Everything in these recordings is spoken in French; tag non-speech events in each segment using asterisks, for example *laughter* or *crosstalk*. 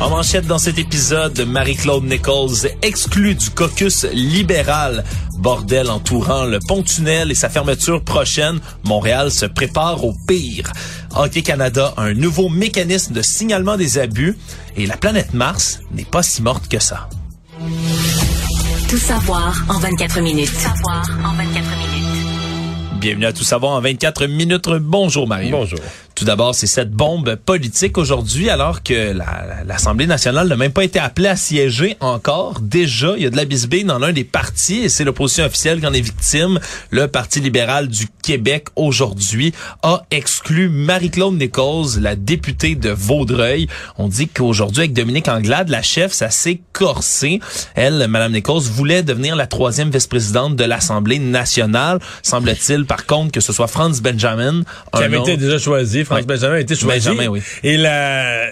En manchette dans cet épisode, Marie-Claude Nichols exclue du caucus libéral. Bordel entourant le pont-tunnel et sa fermeture prochaine, Montréal se prépare au pire. Hockey Canada a un nouveau mécanisme de signalement des abus et la planète Mars n'est pas si morte que ça. Tout savoir en 24 minutes. Tout savoir en 24 minutes. Bienvenue à Tout savoir en 24 minutes. Bonjour Mario. Bonjour. Tout d'abord, c'est cette bombe politique aujourd'hui, alors que l'Assemblée nationale n'a même pas été appelée à siéger encore. Déjà, il y a de la bisbille dans l'un des partis, et c'est l'opposition officielle qui en est victime. Le Parti libéral du Québec, aujourd'hui, a exclu Marie-Claude Nichols, la députée de Vaudreuil. On dit qu'aujourd'hui, avec Dominique Anglade, la chef, ça s'est corsé. Elle, Madame Nichols, voulait devenir la troisième vice-présidente de l'Assemblée nationale. Semble-t-il, par contre, que ce soit Franz Benjamin. Qui avait été déjà choisi Benjamin a été choisi. Benjamin, oui. Et la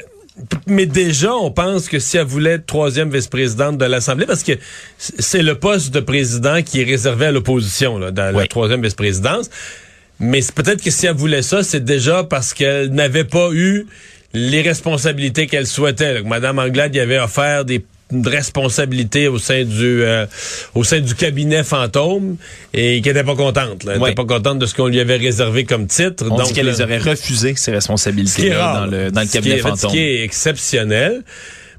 mais déjà, on pense que si elle voulait être troisième vice-présidente de l'Assemblée, parce que c'est le poste de président qui est réservé à l'opposition dans la troisième vice-présidence. Mais peut-être que si elle voulait ça, c'est déjà parce qu'elle n'avait pas eu les responsabilités qu'elle souhaitait. Madame Anglade y avait offert des une responsabilité au sein du euh, au sein du cabinet fantôme et qui était pas contente. Elle était pas contente de ce qu'on lui avait réservé comme titre. On donc qu'elle les aurait refusé ces responsabilités dans le dans le cabinet fantôme. Ce qui est exceptionnel.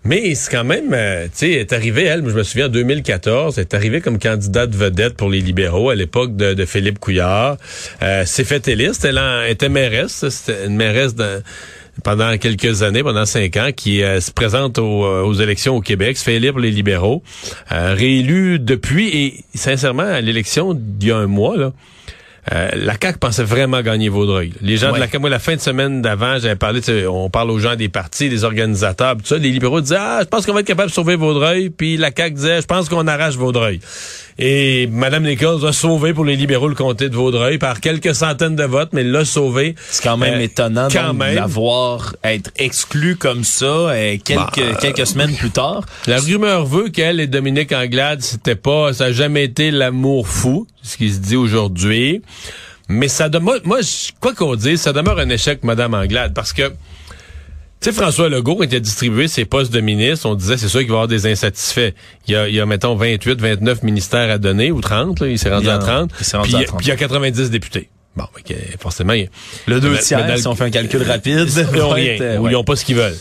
Mais c'est quand même, euh, tu sais, est arrivée, elle, je me souviens, en 2014, elle est arrivée comme candidate vedette pour les libéraux à l'époque de, de, Philippe Couillard. Euh, s'est fait éliste, elle en, était mairesse, c'était une mairesse d'un pendant quelques années, pendant cinq ans, qui euh, se présente euh, aux, élections au Québec, se fait élire les libéraux, euh, réélu depuis, et sincèrement, à l'élection d'il y a un mois, là, la CAQ pensait vraiment gagner Vaudreuil. Les gens de la CAQ, moi, la fin de semaine d'avant, j'avais parlé, on parle aux gens des partis, des organisateurs, tout ça. Les libéraux disaient, ah, je pense qu'on va être capable de sauver Vaudreuil. Puis la CAQ disait, je pense qu'on arrache Vaudreuil. Et Mme Nichols a sauvé pour les libéraux le comté de Vaudreuil par quelques centaines de votes, mais l'a sauvé. C'est quand même euh, étonnant quand même. d'avoir être exclu comme ça euh, quelques, bah, quelques semaines plus tard. La rumeur veut qu'elle et Dominique Anglade, c'était pas, ça n'a jamais été l'amour fou, ce qui se dit aujourd'hui. Mais ça demeure, moi, quoi qu'on dise, ça demeure un échec, Mme Anglade, parce que tu sais, François Legault, quand il a distribué ses postes de ministre, on disait, c'est sûr qu'il va y avoir des insatisfaits. Il y a, il y a mettons, 28, 29 ministères à donner, ou 30, là, il s'est rendu à 30. Il rendu puis, à 30. Puis il y a 90 députés. Bon, okay, forcément, il, le deux tiers, si on fait un calcul *laughs* rapide, ils n'ont rien, ou ils n'ont pas ce qu'ils veulent.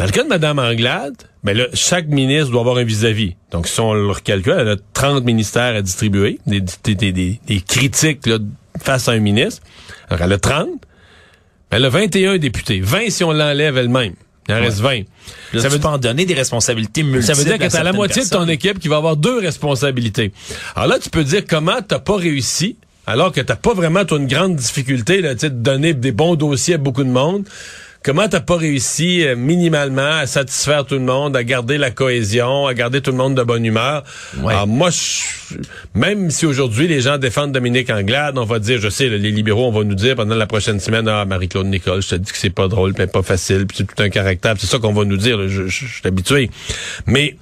Dans le cas de Mme Anglade, ben là, chaque ministre doit avoir un vis-à-vis. Donc, si on le calcule, elle a 30 ministères à distribuer, des, des, des, des critiques là, face à un ministre. Alors, elle a 30. Elle a 21 députés. 20 si on l'enlève elle-même. Il en reste 20. ça veut pas en donner des responsabilités multiples. Ça veut dire que t'as la moitié de ton équipe qui va avoir deux responsabilités. Alors là, tu peux dire comment t'as pas réussi, alors que t'as pas vraiment toi, une grande difficulté là, de donner des bons dossiers à beaucoup de monde. Comment t'as pas réussi euh, minimalement à satisfaire tout le monde, à garder la cohésion, à garder tout le monde de bonne humeur? Alors moi, je, même si aujourd'hui les gens défendent Dominique Anglade, on va dire, je sais, les libéraux, on va nous dire pendant la prochaine semaine, ah, Marie-Claude Nicole, je te dis que c'est pas drôle, mais pas facile, puis c'est tout un caractère, c'est ça qu'on va nous dire, je, je suis habitué. Mais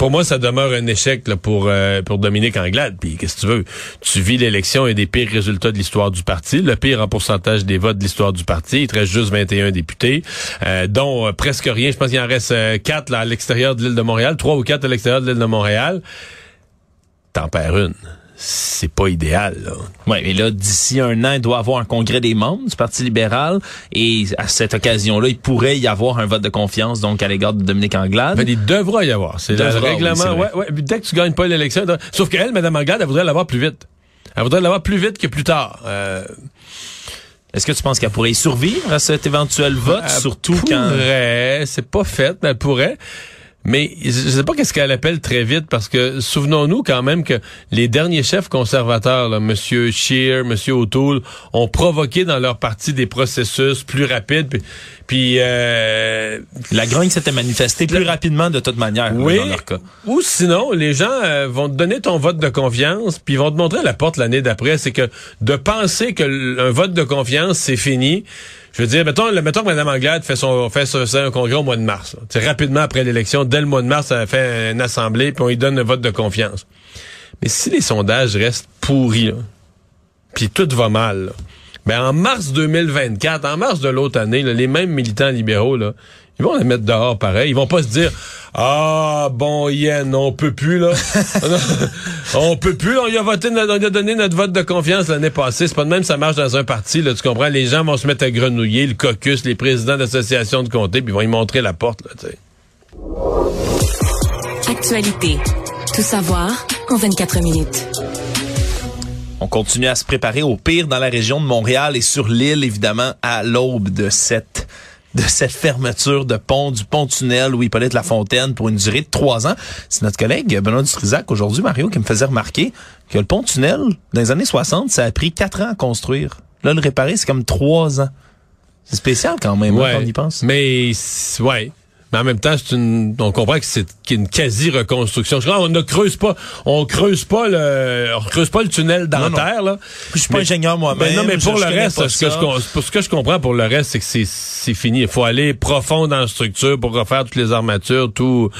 pour moi, ça demeure un échec là, pour euh, pour Dominique Anglade. Puis qu'est-ce que tu veux? Tu vis l'élection et des pires résultats de l'histoire du parti, le pire en pourcentage des votes de l'histoire du parti. Il te reste juste 21 députés, euh, dont euh, presque rien. Je pense qu'il en reste quatre là, à l'extérieur de l'île de Montréal, trois ou quatre à l'extérieur de l'île de Montréal. T'en perds une c'est pas idéal. Là. Ouais, mais là, d'ici un an, il doit y avoir un congrès des membres du Parti libéral et à cette occasion-là, il pourrait y avoir un vote de confiance donc à l'égard de Dominique Anglade. Mais il devra y avoir. C'est le règlement. ouais, ouais, dès que tu gagnes pas l'élection, sauf qu'elle, Mme Anglade, elle voudrait l'avoir plus vite. Elle voudrait l'avoir plus vite que plus tard. Euh... Est-ce que tu penses qu'elle pourrait y survivre à cet éventuel vote, elle surtout pourrait, quand c'est pas fait, mais elle pourrait. Mais je sais pas qu'est-ce qu'elle appelle très vite parce que souvenons-nous quand même que les derniers chefs conservateurs, Monsieur Scheer, Monsieur O'Toole, ont provoqué dans leur parti des processus plus rapides. Puis euh, La grogne s'était manifestée plus rapidement de toute manière oui, dans leur cas. ou sinon, les gens euh, vont te donner ton vote de confiance, puis ils vont te montrer la porte l'année d'après. C'est que de penser que un vote de confiance, c'est fini. Je veux dire, mettons, mettons que Mme Anglade fait son fait, un congrès au mois de mars. C'est rapidement après l'élection, dès le mois de mars, elle a fait une assemblée, puis on lui donne un vote de confiance. Mais si les sondages restent pourris, là, puis tout va mal, là, ben en mars 2024, en mars de l'autre année, les mêmes militants libéraux, là, ils vont les mettre dehors pareil. Ils vont pas se dire Ah bon Yen, on peut plus là. *laughs* on peut plus, on y a donné notre vote de confiance l'année passée. C'est pas de même ça marche dans un parti, là, tu comprends? Les gens vont se mettre à grenouiller, le caucus, les présidents d'associations de comté, puis ils vont y montrer la porte, là. Actualité. Tout savoir en 24 minutes. On continue à se préparer au pire dans la région de Montréal et sur l'île, évidemment, à l'aube de cette de cette fermeture de pont, du pont-tunnel où Hippolyte Lafontaine pour une durée de trois ans. C'est notre collègue Benoît Dutrisac aujourd'hui, Mario, qui me faisait remarquer que le pont-tunnel, dans les années 60, ça a pris quatre ans à construire. Là, le réparer, c'est comme trois ans. C'est spécial quand même, hein, quand on y pense. Mais, ouais. Mais en même temps, c'est une, on comprend que c'est une quasi-reconstruction. Je crois, on ne creuse pas, on creuse pas le, on creuse pas le tunnel dentaire, là. Je suis pas Mais- ingénieur moi-même. Ben non, mais pour je le reste, ce que, je, pour ce que je comprends pour le reste, c'est que c'est, c'est fini. Il faut aller profond dans la structure pour refaire toutes les armatures, tout,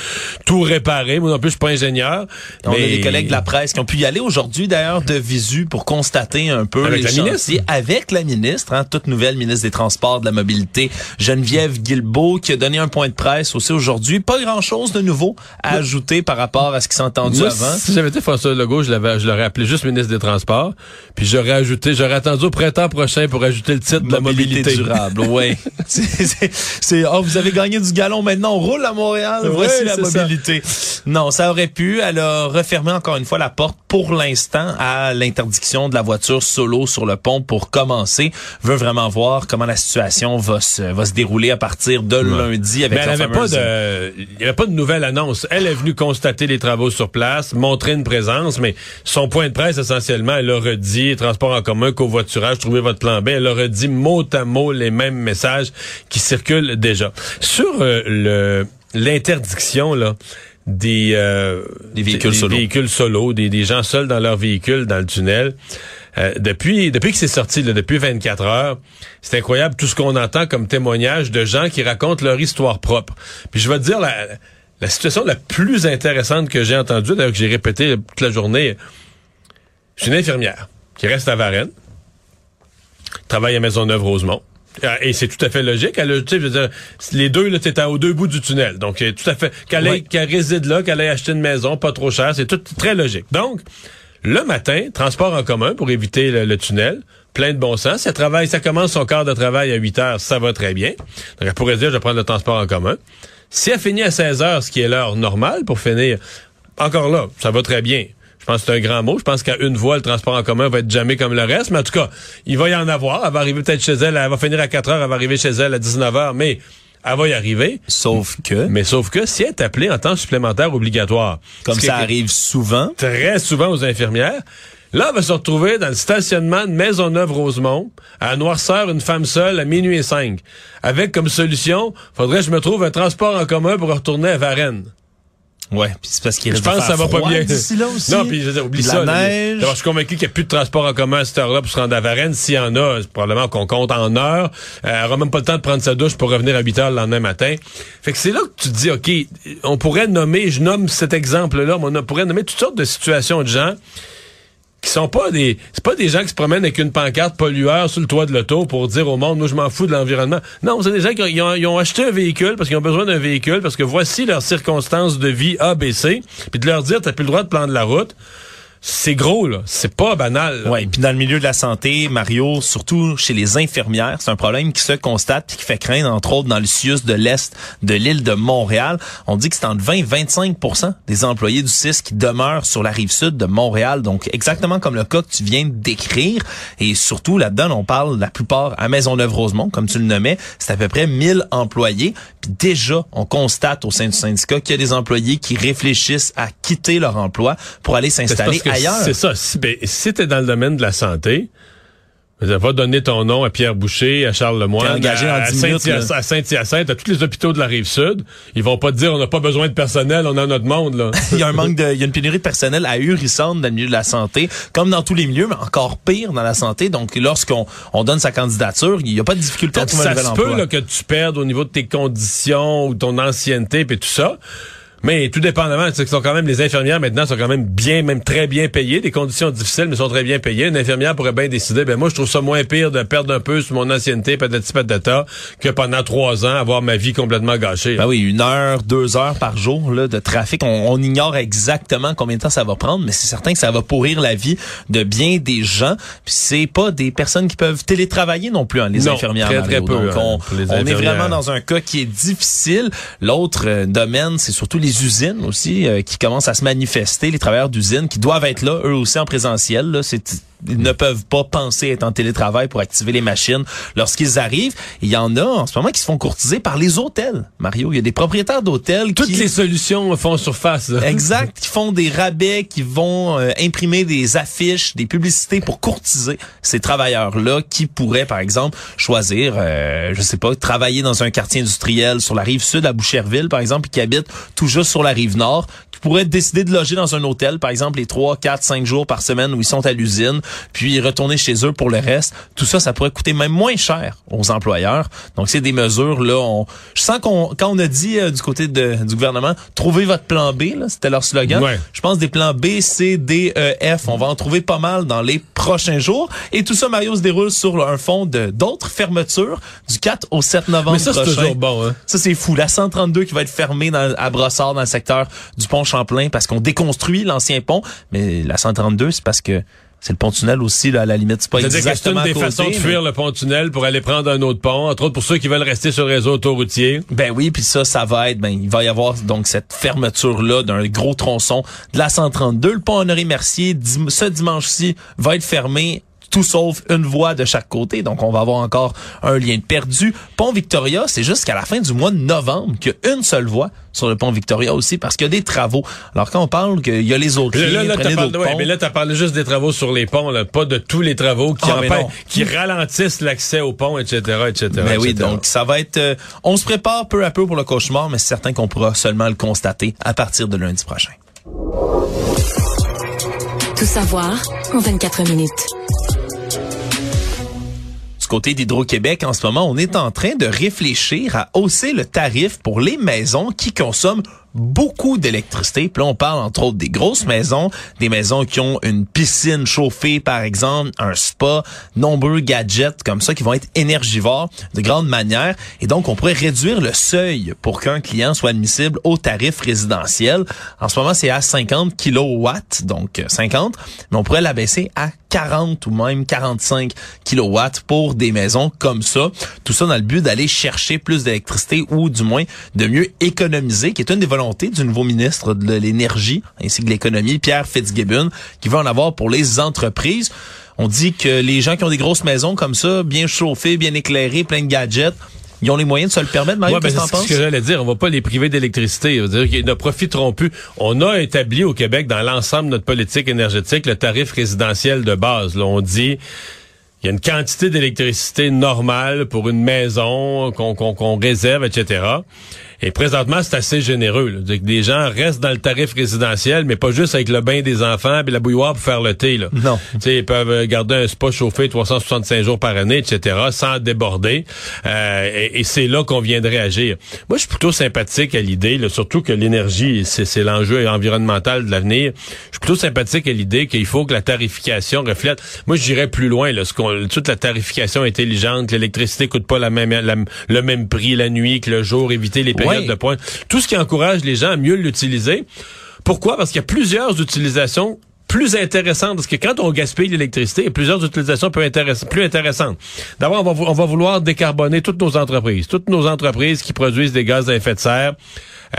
tout réparer. Moi non plus, je suis pas ingénieur. On mais a des collègues de la presse qui ont pu y aller aujourd'hui, d'ailleurs, de visu pour constater un peu Avec les la chantiers. ministre. Avec la ministre, hein, toute nouvelle ministre des Transports, de la Mobilité, Geneviève Guilbeault, qui a donné un point de presse aussi aujourd'hui. Pas grand-chose de nouveau à ajouter par rapport à ce qui s'est entendu Moi, avant. si j'avais été François Legault, je l'avais, je l'aurais appelé juste ministre des Transports, puis j'aurais ajouté, j'aurais attendu au printemps prochain pour ajouter le titre de la mobilité. durable, oui. *laughs* c'est, oh, vous avez gagné du galon, maintenant on roule à Montréal, voici la ça. mobilité. Non, ça aurait pu. Elle a refermé encore une fois la porte pour l'instant à l'interdiction de la voiture solo sur le pont pour commencer. Veut vraiment voir comment la situation va se, va se dérouler à partir de lundi avec Mais elle la avait pas de, il y avait pas de nouvelle annonce. Elle est venue constater les travaux sur place, montrer une présence, mais son point de presse essentiellement, elle a redit transport en commun, covoiturage, trouvez votre plan B. Elle a redit mot à mot les mêmes messages qui circulent déjà. Sur euh, le l'interdiction là des euh, Des véhicules solo. véhicules solo, des, des gens seuls dans leur véhicule dans le tunnel. Euh, depuis depuis que c'est sorti, là, depuis 24 heures, c'est incroyable tout ce qu'on entend comme témoignage de gens qui racontent leur histoire propre. Puis je vais te dire la, la situation la plus intéressante que j'ai entendue, d'ailleurs que j'ai répété toute la journée. C'est une infirmière qui reste à Varennes, travaille à Maisonneuve-Rosemont. Ah, Et c'est tout à fait logique. Elle, a- tu sais, je veux dire, les deux, là, t'es aux deux bouts du tunnel. Donc, c'est tout à fait, qu'elle réside là, qu'elle ait acheté une maison, pas trop cher, c'est tout très logique. Donc, le matin, transport en commun pour éviter le, le tunnel, plein de bon sens. Ça travaille, ça commence son quart de travail à 8 heures, ça va très bien. Donc, elle pourrait dire, je vais prendre le transport en commun. Si elle finit à 16 heures, ce qui est l'heure normale pour finir, encore là, ça va très bien. Je pense que c'est un grand mot. Je pense qu'à une voie, le transport en commun va être jamais comme le reste. Mais en tout cas, il va y en avoir. Elle va arriver peut-être chez elle. Elle va finir à 4 heures. Elle va arriver chez elle à 19 heures. Mais elle va y arriver. Sauf que, Mais sauf que si elle est appelée en temps supplémentaire obligatoire, comme ça arrive souvent, très souvent aux infirmières, là, elle va se retrouver dans le stationnement de Maisonneuve-Rosemont, à Noirceur, une femme seule, à minuit et 5. Avec comme solution, faudrait que je me trouve un transport en commun pour retourner à Varennes. Ouais, puis c'est parce qu'il Je pense que ça va pas bien. là aussi. Non, puis je veux dire, oublie ça. la neige. Je suis convaincu qu'il n'y a plus de transport en commun à cette heure-là pour se rendre à Varennes. S'il y en a, c'est probablement qu'on compte en heures. Euh, elle aura même pas le temps de prendre sa douche pour revenir à 8 heures le lendemain matin. Fait que c'est là que tu te dis, OK, on pourrait nommer, je nomme cet exemple-là, mais on pourrait nommer toutes sortes de situations de gens qui sont pas des c'est pas des gens qui se promènent avec une pancarte pollueur sur le toit de l'auto pour dire au monde moi je m'en fous de l'environnement. Non, c'est des gens qui ont, ils ont, acheté un véhicule parce qu'ils ont besoin d'un véhicule parce que voici leurs circonstances de vie A B C puis de leur dire t'as plus le droit de prendre la route. C'est gros là, c'est pas banal. là. Oui, puis dans le milieu de la santé, Mario, surtout chez les infirmières, c'est un problème qui se constate et qui fait craindre, entre autres, dans le CIUS de l'Est de l'île de Montréal. On dit que c'est entre 20 et 25% des employés du CIS qui demeurent sur la rive sud de Montréal. Donc, exactement comme le cas que tu viens de décrire. Et surtout, là-dedans, on parle la plupart à Maisonneuve-Rosemont, comme tu le nommais. C'est à peu près 1000 employés. Puis déjà, on constate au sein du syndicat qu'il y a des employés qui réfléchissent à quitter leur emploi pour aller s'installer ailleurs. C'est ça? Si, ben, si t'es dans le domaine de la santé, Va donner ton nom à Pierre Boucher, à Charles Lemoyne, engagé à, à 10 minutes, là. Saint-Hyacinthe, à tous les hôpitaux de la rive sud. Ils vont pas te dire on n'a pas besoin de personnel, on a notre monde là. *laughs* il y a un manque de, il y a une pénurie de personnel ahurissante dans le milieu de la santé, comme dans tous les milieux, mais encore pire dans la santé. Donc, lorsqu'on on donne sa candidature, il n'y a pas de difficulté à trouver un ça nouvel se peut là, que tu perdes au niveau de tes conditions ou ton ancienneté et tout ça. Mais tout dépendamment, c'est que sont quand même les infirmières maintenant sont quand même bien, même très bien payées, des conditions difficiles mais sont très bien payées. Une infirmière pourrait bien décider, ben moi je trouve ça moins pire de perdre un peu sur mon ancienneté, patati patata, que pendant trois ans avoir ma vie complètement gâchée. Ben oui, une heure, deux heures par jour là, de trafic. On, on ignore exactement combien de temps ça va prendre, mais c'est certain que ça va pourrir la vie de bien des gens. Puis c'est pas des personnes qui peuvent télétravailler non plus, hein, les Non, infirmières. très, très peu, Donc hein, on, est vraiment dans un cas qui est difficile. L'autre euh, domaine, c'est surtout les usines aussi euh, qui commencent à se manifester, les travailleurs d'usines qui doivent être là eux aussi en présentiel. C'est ils ne peuvent pas penser être en télétravail pour activer les machines lorsqu'ils arrivent. Il y en a en ce moment qui se font courtiser par les hôtels. Mario, il y a des propriétaires d'hôtels Toutes qui... les solutions font surface. là. Exact, qui font des rabais, qui vont euh, imprimer des affiches, des publicités pour courtiser ces travailleurs-là qui pourraient, par exemple, choisir, euh, je sais pas, travailler dans un quartier industriel sur la rive sud à Boucherville, par exemple, et qui habitent tout juste sur la rive nord, qui pourraient décider de loger dans un hôtel, par exemple, les 3, 4, 5 jours par semaine où ils sont à l'usine, puis retourner chez eux pour le reste. Tout ça, ça pourrait coûter même moins cher aux employeurs. Donc, c'est des mesures, là, on, je sens qu'on, quand on a dit euh, du côté de- du gouvernement, trouvez votre plan B, là, c'était leur slogan. Ouais. Je pense des plans B, C, D, E, F. On va en trouver pas mal dans les prochains jours. Et tout ça, Mario, se déroule sur un fond de d'autres fermetures du 4 au 7 novembre Mais ça, c'est prochain. toujours bon. Hein? Ça, c'est fou. La 132 qui va être fermée dans- à Brossard, dans le secteur du pont Champlain, parce qu'on déconstruit l'ancien pont. Mais la 132, c'est parce que c'est le pont-tunnel aussi, là, à la limite. C'est pas que c'est exactement une des côté, façons de mais- fuir le pont-tunnel pour aller prendre un autre pont, entre autres pour ceux qui veulent rester sur le réseau autoroutier. Ben oui, puis ça, ça va être, ben il va y avoir donc cette fermeture là d'un gros tronçon de la 132. Le pont Honoré Mercier, dim- ce dimanche-ci, va être fermé. Tout sauf une voie de chaque côté. Donc, on va avoir encore un lien de perdu. Pont Victoria, c'est jusqu'à la fin du mois de novembre qu'il y a une seule voie sur le pont Victoria aussi parce qu'il y a des travaux. Alors, quand on parle qu'il y a les autres Là, liens, là, parlé, ouais, mais là, t'as parlé juste des travaux sur les ponts, là, pas de tous les travaux qui, Ah, mais empêchent- non. qui ralentissent l'accès aux ponts, etc., etc. Ben oui, etc. donc ça va être... euh, on se prépare peu à peu pour le cauchemar, mais c'est certain qu'on pourra seulement le constater à partir de lundi prochain. Tout savoir en 24 minutes. Côté d'Hydro-Québec, en ce moment, on est en train de réfléchir à hausser le tarif pour les maisons qui consomment beaucoup d'électricité. Puis là, on parle entre autres des grosses maisons, des maisons qui ont une piscine chauffée, par exemple, un spa, nombreux gadgets comme ça qui vont être énergivores de grande manière. Et donc, on pourrait réduire le seuil pour qu'un client soit admissible au tarif résidentiel. En ce moment, c'est à 50 kilowatts, donc euh, 50, mais on pourrait l'abaisser à 40 ou même 45 kilowatts pour des maisons comme ça. Tout ça dans le but d'aller chercher plus d'électricité ou du moins de mieux économiser, qui est une des du nouveau ministre de l'énergie ainsi que de l'économie, Pierre Fitzgibbon, qui veut en avoir pour les entreprises. On dit que les gens qui ont des grosses maisons comme ça, bien chauffées, bien éclairées, plein de gadgets, ils ont les moyens de se le permettre. Mario, Ouais, ben, qu'est-ce que c'est ce que j'allais dire. On va pas les priver d'électricité. Qu'ils ne profiteront plus. On a établi au Québec, dans l'ensemble de notre politique énergétique, le tarif résidentiel de base. Là, on dit il y a une quantité d'électricité normale pour une maison qu'on réserve, etc. Et présentement, c'est assez généreux. là. Que les gens restent dans le tarif résidentiel, mais pas juste avec le bain des enfants et la bouilloire pour faire le thé. Là. Non. Tu sais, ils peuvent euh, garder un spa chauffé 365 jours par année, etc., sans déborder. Euh, et et c'est là qu'on viendrait agir. Moi, je suis plutôt sympathique à l'idée, surtout que l'énergie, c'est l'enjeu environnemental de l'avenir. Je suis plutôt sympathique à l'idée qu'il faut que la tarification reflète. Moi, je dirais plus loin, là, ce toute la tarification intelligente, que l'électricité coûte pas la même, la- le même prix la nuit que le jour, éviter les périodes Tout ce qui encourage les gens à mieux l'utiliser. Pourquoi? Parce qu'il y a plusieurs utilisations plus intéressantes, parce que quand on gaspille l'électricité, il y a plusieurs utilisations plus, plus intéressantes. D'abord, on va vouloir décarboner toutes nos entreprises. Toutes nos entreprises qui produisent des gaz à effet de serre,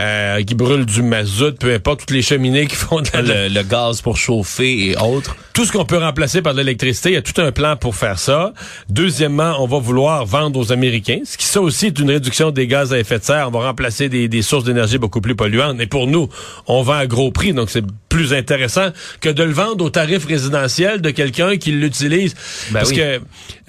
euh, qui brûlent du mazout, peu importe, toutes les cheminées qui font de la, le, le gaz pour chauffer et autres. tout ce qu'on peut remplacer par de l'électricité, il y a tout un plan pour faire ça. Deuxièmement, on va vouloir vendre aux Américains, ce qui ça aussi est une réduction des gaz à effet de serre. On va remplacer des, des sources d'énergie beaucoup plus polluantes. Et pour nous, on vend à gros prix, donc c'est plus intéressant que de le vendre au tarif résidentiel de quelqu'un qui l'utilise. Ben Parce oui. que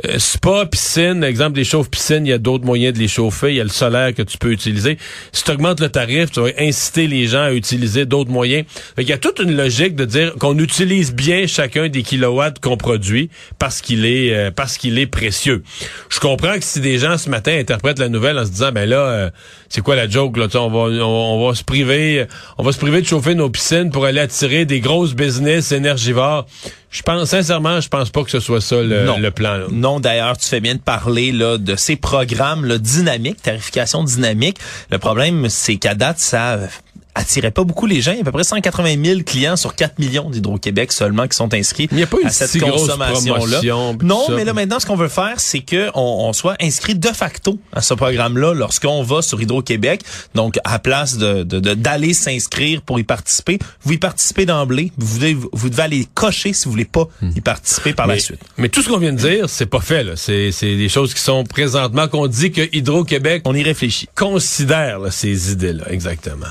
euh, spa, piscine, exemple des chauffes piscines, il y a d'autres moyens de les chauffer. Il y a le solaire que tu peux utiliser. Si tu augmentes le tarif, tu vas inciter les gens à utiliser d'autres moyens. Il y a toute une logique de dire qu'on utilise bien chacun des kilowatts qu'on produit parce qu'il est euh, parce qu'il est précieux. Je comprends que si des gens ce matin interprètent la nouvelle en se disant ben là euh, c'est quoi la joke là, on va on, on va se priver on va se priver de chauffer nos piscines pour aller attirer des grosses business énergivores. Je pense sincèrement, je pense pas que ce soit ça le, Non. le plan. là. Non, d'ailleurs, tu fais bien de parler là, de ces programmes là, dynamiques, tarification dynamique. Le problème, c'est qu'à date, ça attirait pas beaucoup les gens. Il y a à peu près 180 000 clients sur 4 millions d'Hydro-Québec seulement qui sont inscrits Il n'y a pas à cette si consommation-là. Non, ça. mais là, maintenant, ce qu'on veut faire, c'est que on, soit inscrit de facto à ce programme-là lorsqu'on va sur Hydro-Québec. Donc, à place de de- de- d'aller s'inscrire pour y participer, vous y participez d'emblée. Vous devez, vous devez aller cocher si vous voulez pas y participer par la suite. mais tout ce qu'on vient de dire, c'est pas fait. c'est des choses qui sont présentement qu'on dit que Hydro-Québec On y réfléchit. considère là, ces idées-là, exactement.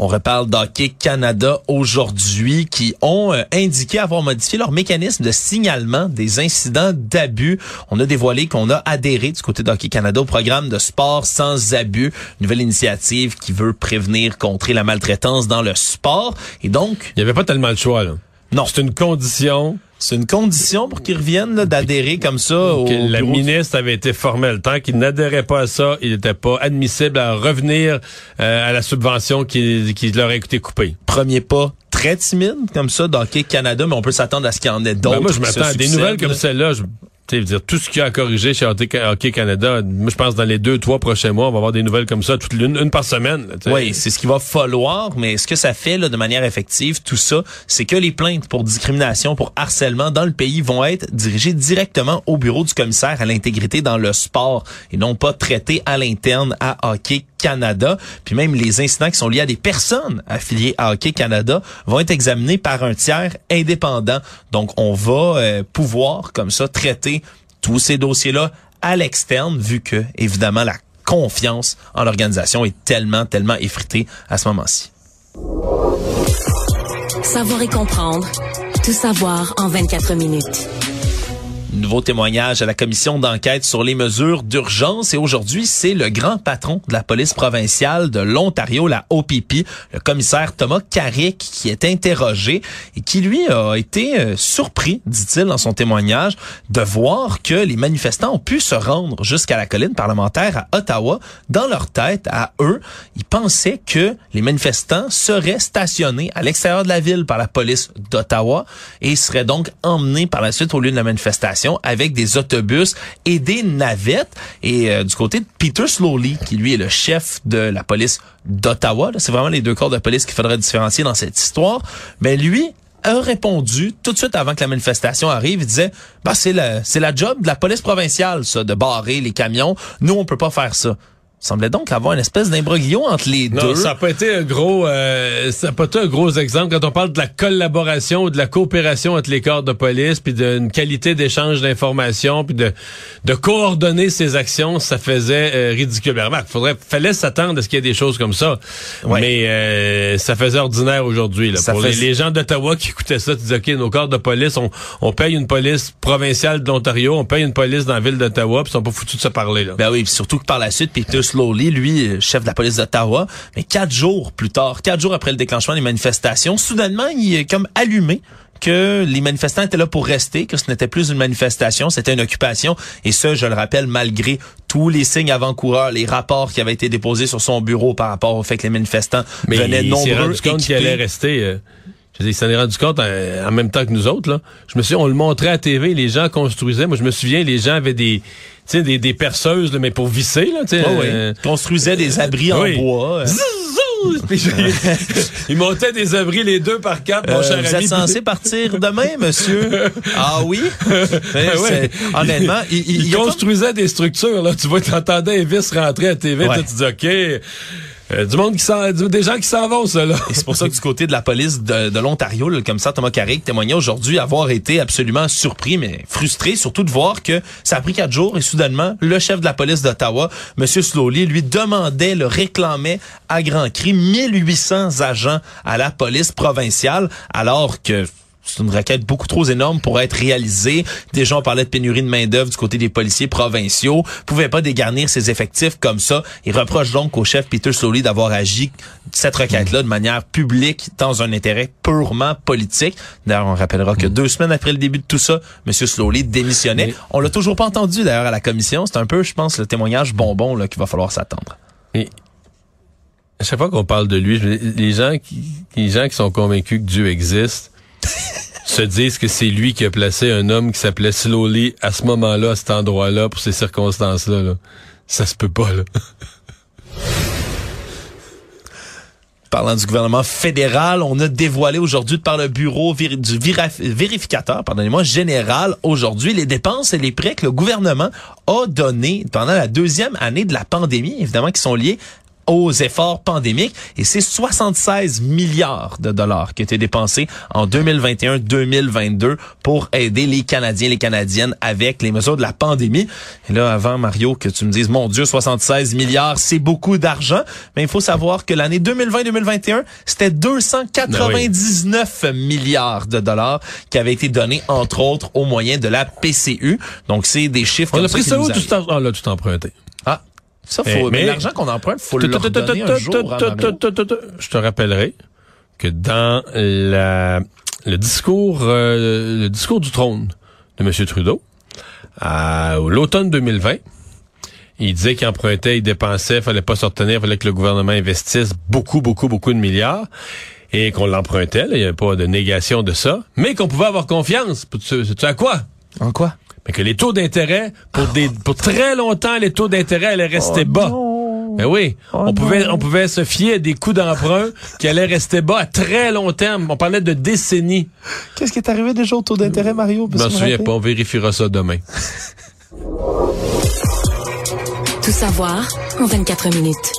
On reparle d'Hockey Canada aujourd'hui qui ont euh, indiqué avoir modifié leur mécanisme de signalement des incidents d'abus. On a dévoilé qu'on a adhéré du côté d'Hockey Canada au programme de sport sans abus, nouvelle initiative qui veut prévenir, contrer la maltraitance dans le sport. Et donc, Il n'y avait pas tellement le choix. Là. non, C'est une condition c'est une condition pour qu'ils reviennent d'adhérer comme ça au la ministre avait été formelle. Tant qu'il n'adhérait pas à ça, il n'était pas admissible à revenir euh, à la subvention qui, qui leur a été coupée. premier pas très timide comme ça d'Hockey Canada, mais on peut s'attendre à ce qu'il y en ait d'autres. Ben, moi, je m'attends à des nouvelles comme là. celle-là. Je, tu sais, dire, tout ce qu'il y a à corriger chez Hockey Canada, je pense dans les deux, trois prochains mois, on va avoir des nouvelles comme ça, toute l'une, une par semaine. Oui, c'est ce qu'il va falloir, mais ce que ça fait là, de manière effective, tout ça, c'est que les plaintes pour discrimination, pour harcèlement dans le pays vont être dirigées directement au bureau du commissaire à l'intégrité dans le sport et non pas traitées à l'interne à Hockey Canada. Puis même les incidents qui sont liés à des personnes affiliées à Hockey Canada vont être examinés par un tiers indépendant. Donc on va euh, pouvoir comme ça traiter tous ces dossiers-là à l'externe, vu que évidemment la confiance en l'organisation est tellement, tellement effritée à ce moment-ci. Savoir et comprendre. Tout savoir en 24 minutes. Nouveau témoignage à la commission d'enquête sur les mesures d'urgence. Et aujourd'hui, c'est le grand patron de la police provinciale de l'Ontario, la OPP, le commissaire Thomas Carrick, qui est interrogé et qui, lui, a été euh, surpris, dit-il dans son témoignage, de voir que les manifestants ont pu se rendre jusqu'à la colline parlementaire à Ottawa. Dans leur tête, à eux, ils pensaient que les manifestants seraient stationnés à l'extérieur de la ville par la police d'Ottawa et seraient donc emmenés par la suite au lieu de la manifestation avec des autobus et des navettes. Et euh, du côté de Peter Slowly, qui lui est le chef de la police d'Ottawa, c'est vraiment les deux corps de police qu'il faudrait différencier dans cette histoire, mais lui a répondu tout de suite avant que la manifestation arrive, il disait bah c'est la la job de la police provinciale ça de barrer les camions. Nous on peut pas faire ça. Semblait donc avoir une espèce d'imbroglio entre les Non, deux. ça n'a pas été un gros, euh, ça a pas été un gros exemple quand on parle de la collaboration ou de la coopération entre les corps de police, puis d'une qualité d'échange d'informations, puis de, de coordonner ses actions, ça faisait euh, ridicule. Remarque, faudrait, fallait s'attendre à ce qu'il y ait des choses comme ça, Ouais. mais euh, ça faisait ordinaire aujourd'hui. là. Ça Pour les, gens d'Ottawa qui écoutaient ça, tu disais ok, nos corps de police, on, on paye une police provinciale de l'Ontario, on paye une police dans la ville d'Ottawa, puis ils sont pas foutus de se parler là. Ben oui, puis surtout que par la suite, Peter Slowly, lui, euh, chef de la police d'Ottawa, mais quatre jours plus tard, quatre jours après le déclenchement des manifestations, soudainement, il est comme allumé que les manifestants étaient là pour rester, que ce n'était plus une manifestation, c'était une occupation, et ce, je le rappelle, malgré tous les signes avant-coureurs, les rapports qui avaient été déposés sur son bureau par rapport au fait que les manifestants Mais venaient il nombreux, rendu compte qu'il allait rester. euh, je veux dire, il s'en est rendu compte euh, en même temps que nous autres. Là. Je me suis, on le montrait à TV, les gens construisaient. Moi, je me souviens, les gens avaient des, sais, des, des perceuses, là, mais pour visser, là, tu sais. Ah oui. euh, construisaient des abris en oui. bois. Puis *laughs* ils, montaient des abris les deux par quatre, mon Euh, cher vous ami. êtes censé partir demain, monsieur? *laughs* Ah oui? Eh, ouais. c'est- Honnêtement, il, il- Ils il comme- construisaient des structures, là. Tu vois, t'entendais Elvis rentrer à TV, Ouais. tu dis, OK, euh, du monde qui s'en, des gens qui s'en vont, ça, là. C'est pour ça que du côté de la police de, de l'Ontario, le commissaire Thomas Carrick témoignait aujourd'hui avoir été absolument surpris, mais frustré, surtout de voir que ça a pris quatre jours et soudainement, le chef de la police d'Ottawa, M. Slowly, lui demandait, le réclamait à grands cris 1800 agents à la police provinciale, alors que c'est une requête beaucoup trop énorme pour être réalisée. Déjà, on parlait de pénurie de main-d'œuvre du côté des policiers provinciaux. Pouvait pas dégarnir ses effectifs comme ça. Il reproche donc au chef Peter Slowly d'avoir agi cette requête-là de manière publique dans un intérêt purement politique. D'ailleurs, on rappellera que deux semaines après le début de tout ça, M. Slowly démissionnait. Mais- On l'a toujours pas entendu d'ailleurs à la commission. C'est un peu, je pense, le témoignage bonbon là qu'il va falloir s'attendre. Et à chaque fois qu'on parle de lui, les gens qui, les gens qui sont convaincus que Dieu existe *laughs* se disent que c'est lui qui a placé un homme qui s'appelait Slowly à ce moment-là, à cet endroit-là, pour ces circonstances-là. là. Ça se peut pas, là. *laughs* Parlant du gouvernement fédéral, on a dévoilé aujourd'hui par le bureau du vérificateur, pardonnez-moi, général aujourd'hui les dépenses et les prêts que le gouvernement a donnés pendant la deuxième année de la pandémie, évidemment qui sont liés aux efforts pandémiques et c'est 76 milliards de dollars qui ont été dépensés en 2021-2022 pour aider les Canadiens et les Canadiennes avec les mesures de la pandémie. Et là, avant Mario, que tu me dises, mon Dieu, 76 milliards, c'est beaucoup d'argent, mais il faut savoir que l'année 2020-2021, c'était 299 milliards de dollars qui avaient été donnés, entre autres, au moyen de la PCU. Donc, c'est des chiffres On a pris ça où, tout en- Ah, là, tout emprunté. Ah, ça, Mais- faut, mais, mais- l'argent qu'on emprunte, faut le redonner un jour. Je te rappellerai que dans la, le discours, euh, le discours du trône de M. Trudeau, à l'automne 2020, il disait qu'il empruntait, il dépensait, fallait pas se retenir, fallait que le gouvernement investisse beaucoup, beaucoup, beaucoup de milliards et qu'on l'empruntait, là, il n'y avait pas de négation de ça, mais qu'on pouvait avoir confiance. Tu sais à quoi? En quoi? Mais que les taux d'intérêt, pour des, pour très longtemps, les taux d'intérêt allaient rester bas. Ben oui, on pouvait, on pouvait se fier à des coûts d'emprunt qui allaient rester bas à très long terme. On parlait de décennies. Qu'est-ce qui est arrivé déjà au taux d'intérêt, Mario? Je m'en souviens pas, on vérifiera ça demain. Tout savoir en 24 minutes.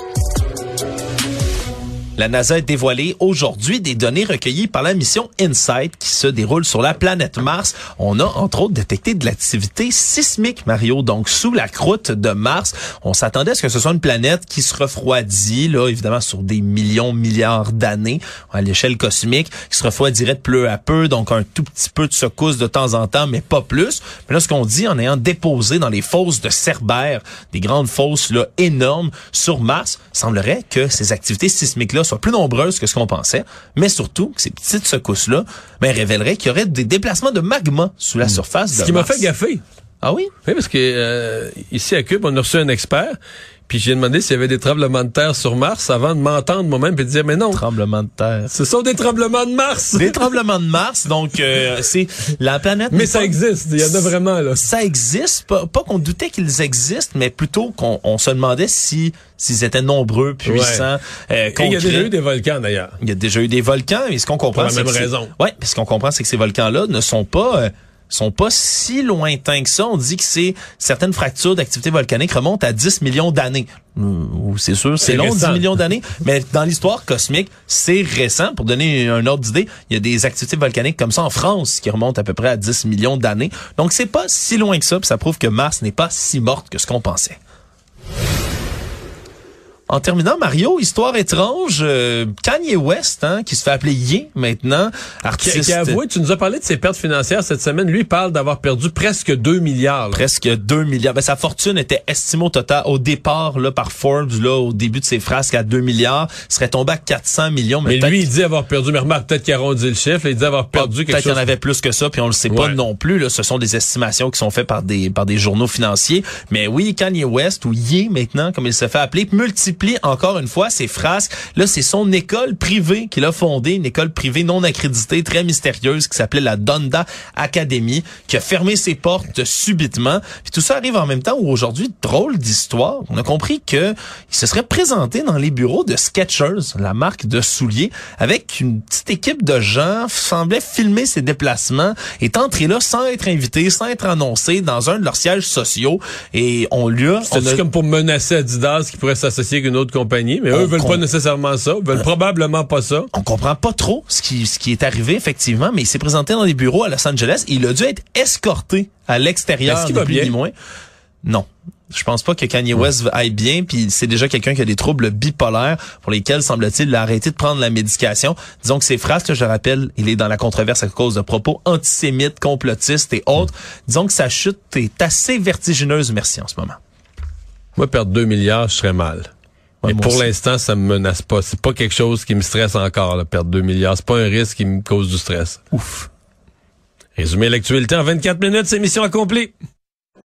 La NASA a dévoilé aujourd'hui des données recueillies par la mission InSight qui se déroule sur la planète Mars. On a entre autres détecté de l'activité sismique, Mario, donc sous la croûte de Mars. On s'attendait à ce que ce soit une planète qui se refroidit, là, évidemment sur des millions, milliards d'années à l'échelle cosmique, qui se refroidirait de peu à peu, donc un tout petit peu de secousse de temps en temps, mais pas plus. Mais là, ce qu'on dit en ayant déposé dans les fosses de Cerbère, des grandes fosses là énormes sur Mars, semblerait que ces activités sismiques-là soient plus nombreuses que ce qu'on pensait, mais surtout que ces petites secousses-là ben, révéleraient qu'il y aurait des déplacements de magma sous la surface de Ce qui m'a fait gaffer. Ah oui? Oui, parce que euh, ici à Cube, on a reçu un expert, puis j'ai demandé s'il y avait des tremblements de terre sur Mars avant de m'entendre moi-même et de dire mais non, Tremblement de terre. ce sont des tremblements de Mars. Des tremblements de Mars, donc euh, c'est la planète. Mais ça existe, il y en a vraiment là. Ça existe, pas, pas qu'on doutait qu'ils existent, mais plutôt qu'on on se demandait si s'ils étaient nombreux, puissants, euh, Et il y a déjà eu des volcans d'ailleurs. Il y a déjà eu des volcans, et ce qu'on comprend, c'est même que raison. Ouais, ce qu'on comprend, c'est que ces volcans-là ne sont pas euh, sont pas si lointains que ça. On dit que c'est certaines fractures d'activité volcanique remontent à 10 millions d'années. Euh, c'est sûr, c'est C'est long, récent. 10 millions d'années, mais dans l'histoire cosmique, c'est récent. Pour donner un ordre d'idée, il y a des activités volcaniques comme ça en France qui remontent à peu près à 10 millions d'années. Donc c'est pas si loin que ça, puis ça prouve que Mars n'est pas si morte que ce qu'on pensait. En terminant, Mario, histoire étrange, euh, Kanye West, hein, qui se fait appeler Ye maintenant, Qui, artiste qui a avoué, tu nous as parlé de ses pertes financières cette semaine. Lui parle d'avoir perdu presque 2 milliards. là. presque 2 milliards. Ben, sa fortune était estimée au total, au départ, là, par Forbes, là, au début de ses frasques à 2 milliards, serait tombé à 400 millions. Mais peut-être lui, il dit avoir perdu, mais remarque, peut-être qu'il arrondit le chiffre, il dit avoir perdu quelque Peut-être qu'il chose. y en avait plus que ça, puis on le sait pas non plus. Là, ce sont des estimations qui sont faites par des par des journaux financiers. Mais oui, Kanye West ou Ye maintenant, comme il se fait appeler, multiplie multiplie encore une fois ses frasques. Là, c'est son école privée qu'il a fondée, une école privée non accréditée, très mystérieuse, qui s'appelait la Donda Academy, qui a fermé ses portes subitement. Puis tout ça arrive en même temps où aujourd'hui, drôle d'histoire, on a compris que il se serait présenté dans les bureaux de Skechers, la marque de souliers, avec une petite équipe de gens, semblait filmer ses déplacements, est entré là sans être invité, sans être annoncé, dans un de leurs sièges sociaux, et on lui a... C'est comme pour menacer Adidas qui pourrait s'associer une autre compagnie, mais eux veulent pas nécessairement ça, veulent probablement pas ça. On comprend pas trop ce qui, ce qui est arrivé, effectivement, mais il s'est présenté dans des bureaux à Los Angeles, il a dû être escorté à l'extérieur, ni plus ni moins. Non. Je pense pas que Kanye West aille bien, puis c'est déjà quelqu'un qui a des troubles bipolaires pour lesquels, semble-t-il, il a arrêté de prendre la médication. Disons que ses phrases, je rappelle, il est dans la controverse à cause de propos antisémites, complotistes et autres. Disons que sa chute est assez vertigineuse, merci, en ce moment. Moi, perdre 2 milliards, je serais mal. Mais pour l'instant, ça me menace pas. C'est pas quelque chose qui me stresse encore, là, perdre 2 milliards. C'est pas un risque qui me cause du stress. Ouf. Résumé l'actualité en 24 minutes, c'est mission accomplie.